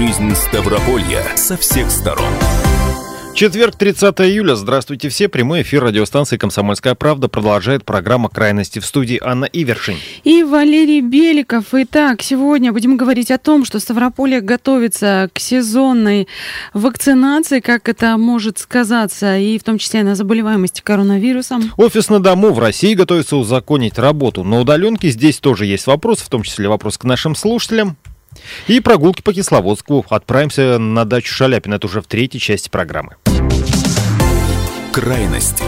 жизнь Ставрополья со всех сторон. Четверг, 30 июля. Здравствуйте все. Прямой эфир радиостанции «Комсомольская правда» продолжает программа «Крайности» в студии Анна Ивершин. И Валерий Беликов. Итак, сегодня будем говорить о том, что Ставрополье готовится к сезонной вакцинации, как это может сказаться, и в том числе на заболеваемости коронавирусом. Офис на дому в России готовится узаконить работу. На удаленке здесь тоже есть вопрос, в том числе вопрос к нашим слушателям. И прогулки по Кисловодску. Отправимся на дачу Шаляпина. Это уже в третьей части программы. Крайности.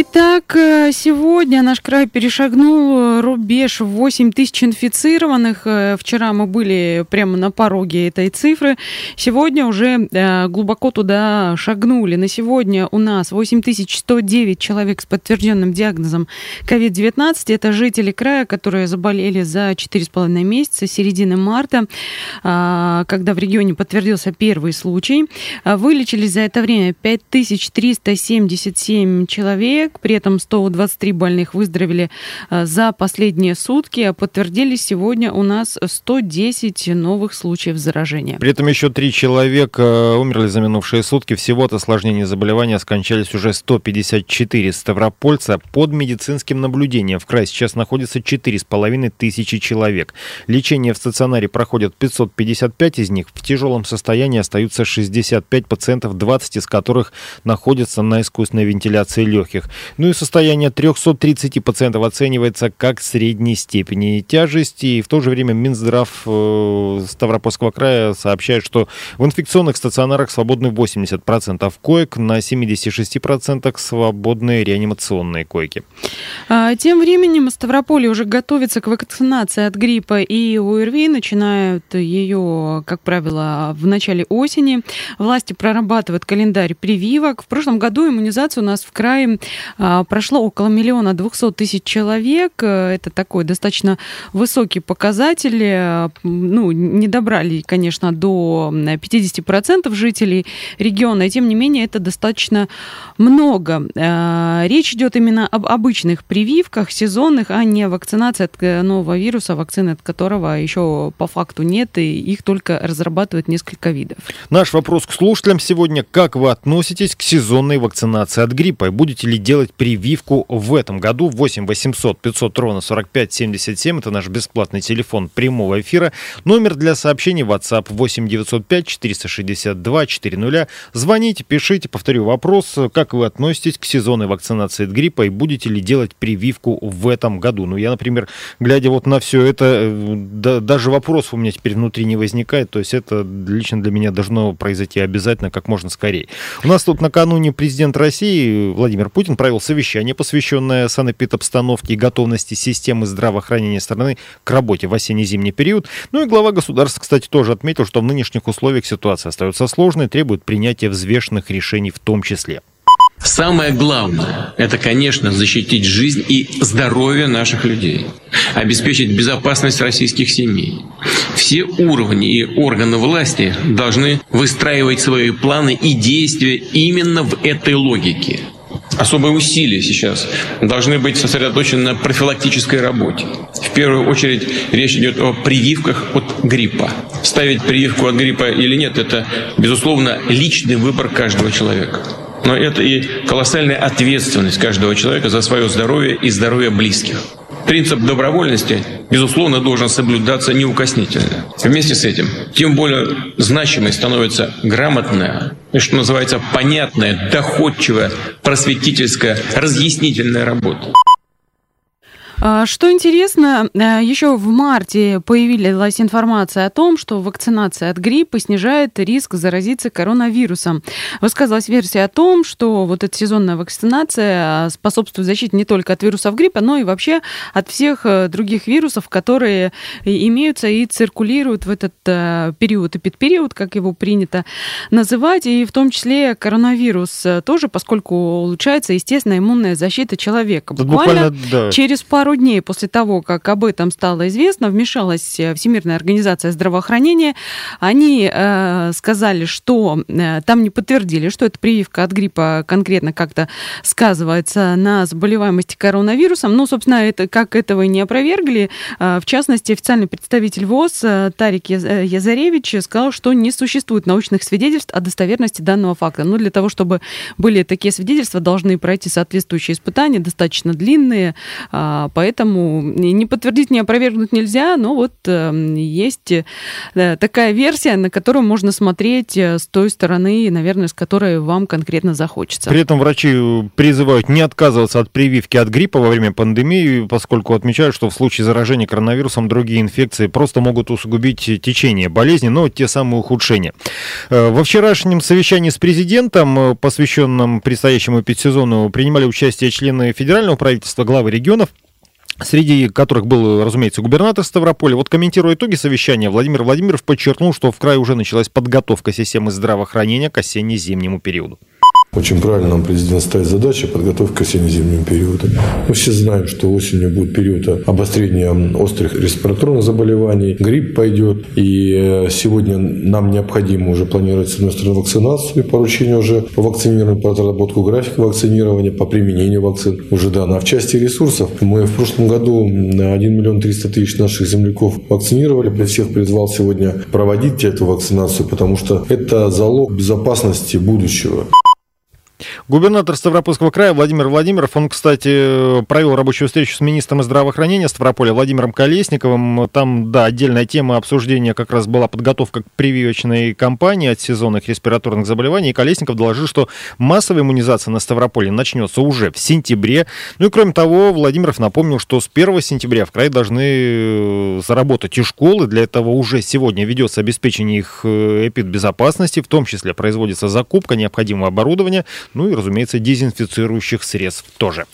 Итак, э, сегодня наш край перешагнул рубеж 8 тысяч инфицированных. Э, вчера мы были прямо на пороге этой цифры. Сегодня уже э, глубоко туда шагнули. На сегодня у нас 8109 человек с подтвержденным диагнозом COVID-19. Это жители края, которые заболели за 4,5 месяца, середины марта, а, когда в регионе подтвердился первый случай. Вылечились за это время 5377 человек человек, при этом 123 больных выздоровели э, за последние сутки, а подтвердились сегодня у нас 110 новых случаев заражения. При этом еще три человека умерли за минувшие сутки. Всего от осложнений заболевания скончались уже 154 ставропольца. Под медицинским наблюдением в крае сейчас находится 4,5 тысячи человек. Лечение в стационаре проходят 555 из них. В тяжелом состоянии остаются 65 пациентов, 20 из которых находятся на искусственной вентиляции легких. Ну и состояние 330 пациентов оценивается как средней степени тяжести. И в то же время Минздрав э, Ставропольского края сообщает, что в инфекционных стационарах свободны 80% коек, на 76% свободные реанимационные койки. А, тем временем Ставрополье уже готовится к вакцинации от гриппа и ОРВИ. Начинают ее, как правило, в начале осени. Власти прорабатывают календарь прививок. В прошлом году иммунизацию у нас в крае прошло около миллиона двухсот тысяч человек. Э, это такой достаточно высокий показатель. Э, ну, не добрали, конечно, до 50% жителей региона, и тем не менее это достаточно много. Э, речь идет именно об обычных прививках, сезонных, а не вакцинации от нового вируса, вакцины от которого еще по факту нет, и их только разрабатывают несколько видов. Наш вопрос к слушателям сегодня. Как вы относитесь к сезонной вакцинации от гриппа? Будете ли делать прививку в этом году. 8 800 500 ровно 45 77. Это наш бесплатный телефон прямого эфира. Номер для сообщений WhatsApp 8 905 462 400. Звоните, пишите. Повторю вопрос. Как вы относитесь к сезонной вакцинации от гриппа и будете ли делать прививку в этом году? Ну, я, например, глядя вот на все это, э, да, даже вопросов у меня теперь внутри не возникает. То есть это лично для меня должно произойти обязательно как можно скорее. У нас тут накануне президент России Владимир Путин провел совещание, посвященное санэпидобстановке и готовности системы здравоохранения страны к работе в осенне-зимний период. Ну и глава государства, кстати, тоже отметил, что в нынешних условиях ситуация остается сложной, требует принятия взвешенных решений в том числе. Самое главное – это, конечно, защитить жизнь и здоровье наших людей, обеспечить безопасность российских семей. Все уровни и органы власти должны выстраивать свои планы и действия именно в этой логике – особые усилия сейчас должны быть сосредоточены на профилактической работе. В первую очередь речь идет о прививках от гриппа. Ставить прививку от гриппа или нет, это, безусловно, личный выбор каждого человека. Но это и колоссальная ответственность каждого человека за свое здоровье и здоровье близких. Принцип добровольности, безусловно, должен соблюдаться неукоснительно. Вместе с этим, тем более значимой становится грамотная и, что называется, понятная, доходчивая, просветительская, разъяснительная работа. А, что интересно, э, еще в марте появилась информация о том, что вакцинация от гриппа снижает риск заразиться коронавирусом. Высказалась версия о том, что вот эта сезонная вакцинация способствует защите не только от вирусов гриппа, но и вообще от всех э, других вирусов, которые имеются и циркулируют в этот э, период, эпидпериод, как его принято называть, и в том числе коронавирус тоже, поскольку улучшается естественная иммунная защита человека. Буквально, Буквально да. через пару пару дней после того, как об этом стало известно, вмешалась Всемирная организация здравоохранения. Они э, сказали, что э, там не подтвердили, что эта прививка от гриппа конкретно как-то сказывается на заболеваемости коронавирусом. Ну, собственно, это, как этого и не опровергли. Э, в частности, официальный представитель ВОЗ э, Тарик Язаревич сказал, что не существует научных свидетельств о достоверности данного факта. Но для того, чтобы были такие свидетельства, должны пройти соответствующие испытания, достаточно длинные, а, поэтому не подтвердить, не опровергнуть нельзя, но вот эм, есть э, такая версия, на которую можно смотреть э, с той стороны, наверное, с которой вам конкретно захочется. При этом врачи призывают не отказываться от прививки от гриппа во время пандемии, поскольку отмечают, что в случае заражения коронавирусом другие инфекции просто могут усугубить течение болезни, но те самые ухудшения. Э, во вчерашнем совещании с президентом, посвященном предстоящему эпидсезону, принимали участие члены федерального правительства, главы регионов, среди которых был, разумеется, губернатор Ставрополя. Вот комментируя итоги совещания, Владимир Владимиров подчеркнул, что в крае уже началась подготовка системы здравоохранения к осенне-зимнему периоду. Очень правильно нам президент ставит задачи подготовки к осенне-зимнему периоду. Мы все знаем, что осенью будет период обострения острых респираторных заболеваний, грипп пойдет. И э, сегодня нам необходимо уже планировать, с одной стороны, вакцинацию, поручение уже по вакцинированию, по разработку графика вакцинирования, по применению вакцин уже дано. А в части ресурсов мы в прошлом году 1 миллион 300 тысяч наших земляков вакцинировали. При всех призвал сегодня проводить эту вакцинацию, потому что это залог безопасности будущего. Губернатор Ставропольского края Владимир Владимиров, он, кстати, провел рабочую встречу с министром здравоохранения Ставрополя Владимиром Колесниковым. Там, да, отдельная тема обсуждения как раз была подготовка к прививочной кампании от сезонных респираторных заболеваний. И Колесников доложил, что массовая иммунизация на Ставрополе начнется уже в сентябре. Ну и кроме того, Владимиров напомнил, что с 1 сентября в крае должны э, заработать и школы. Для этого уже сегодня ведется обеспечение их э, эпидбезопасности, в том числе производится закупка необходимого оборудования, ну и, разумеется, дезинфицирующих средств тоже.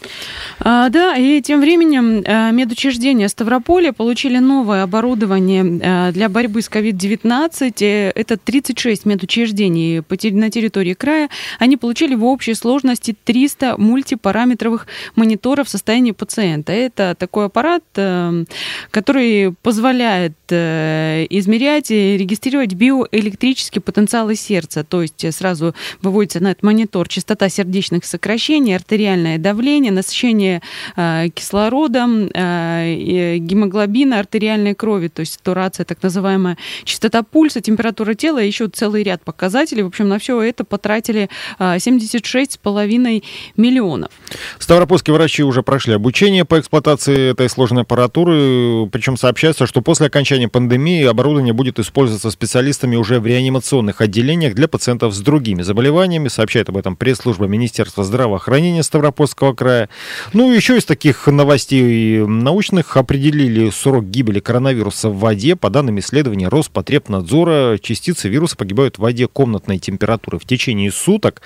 А, да, и тем временем а, медучреждения Ставрополя получили новое оборудование а, для борьбы с COVID-19. Э, это 36 медучреждений на территории края. Они получили в общей сложности 300 мультипараметровых мониторов состояния пациента. Это такой аппарат, э, который позволяет э, измерять и регистрировать биоэлектрические потенциалы сердца. То есть сразу выводится на этот монитор частота сердечных сокращений, артериальное давление, насыщение э, кислородом, э, гемоглобина, артериальной крови, то есть сатурация, так называемая, частота пульса, температура тела, еще целый ряд показателей. В общем, на все это потратили э, 76,5 миллионов. Ставропольские врачи уже прошли обучение по эксплуатации этой сложной аппаратуры, причем сообщается, что после окончания пандемии оборудование будет использоваться специалистами уже в реанимационных отделениях для пациентов с другими заболеваниями, сообщает об этом пресс-служба Министерства здравоохранения Ставропольского края. Ну, еще из таких новостей научных определили срок гибели коронавируса в воде. По данным исследования Роспотребнадзора, частицы вируса погибают в воде комнатной температуры в течение суток.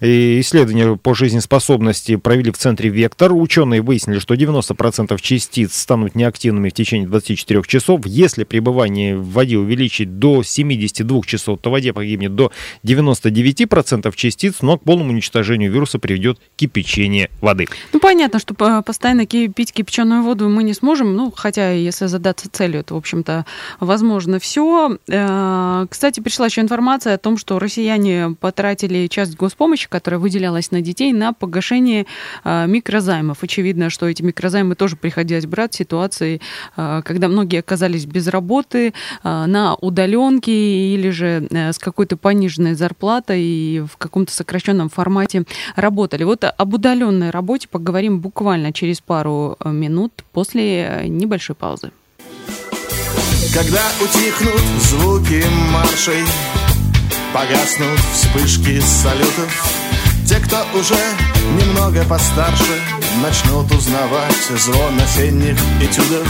И исследования по жизнеспособности провели в центре «Вектор». Ученые выяснили, что 90% частиц станут неактивными в течение 24 часов. Если пребывание в воде увеличить до 72 часов, то в воде погибнет до 99% частиц, но к полному уничтожению вируса приведет кипячение воды. Ну, понятно, что постоянно пить кипяченую воду мы не сможем, ну, хотя если задаться целью, это, в общем-то, возможно все. Э, кстати, пришла еще информация о том, что россияне потратили часть госпомощи, которая выделялась на детей, на погашение э, микрозаймов. Очевидно, что эти микрозаймы тоже приходилось брать в ситуации, э, когда многие оказались без работы, на удаленке или же с какой-то пониженной зарплатой и в каком-то сокращенном формате работали. Вот об удаленной работе поговорим буквально через пару э, минут после э, небольшой паузы. Когда утихнут звуки маршей, погаснут вспышки салютов, те, кто уже немного постарше, начнут узнавать звон осенних этюдов.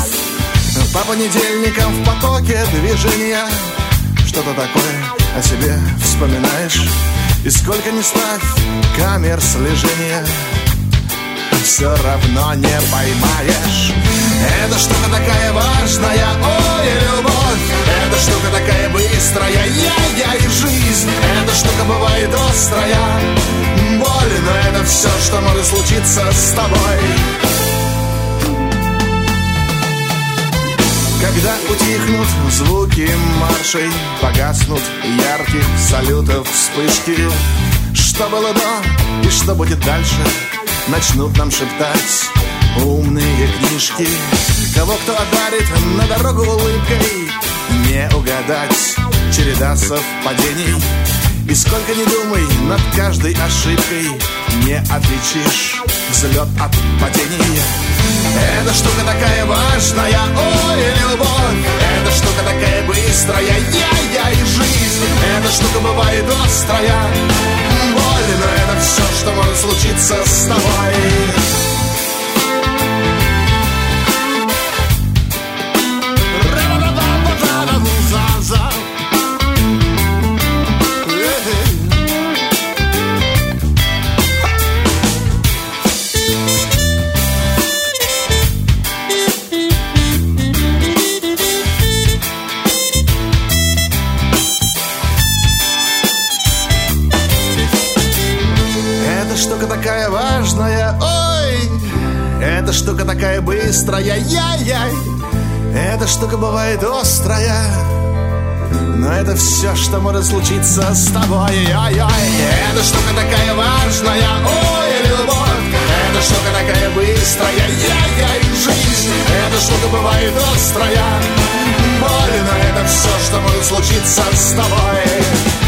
По понедельникам в потоке движения что-то такое о себе вспоминаешь и сколько не ставь камер слежения Все равно не поймаешь. Эта штука такая важная, ой, любовь. Эта штука такая быстрая, я-я и жизнь. Эта штука бывает острая, боль Но это все, что может случиться с тобой Когда утихнут звуки маршей Погаснут ярких салютов вспышки. Что было до и что будет дальше Начнут нам шептать умные книжки. Кого кто одарит на дорогу улыбкой Не угадать череда совпадений. И сколько не думай над каждой ошибкой Не отличишь взлет от падения. Эта штука такая важная, ой, любовь. Эта штука такая быстрая, я-я и жизнь. Эта штука бывает острая, быстрая, яй-яй. Эта штука бывает острая но это все, что может случиться с тобой Ой-ой, эта штука такая важная Ой, любовь. Эта штука такая быстрая Яй-яй, жизнь. Эта штука бывает острая Боль, но это все, что может случиться с тобой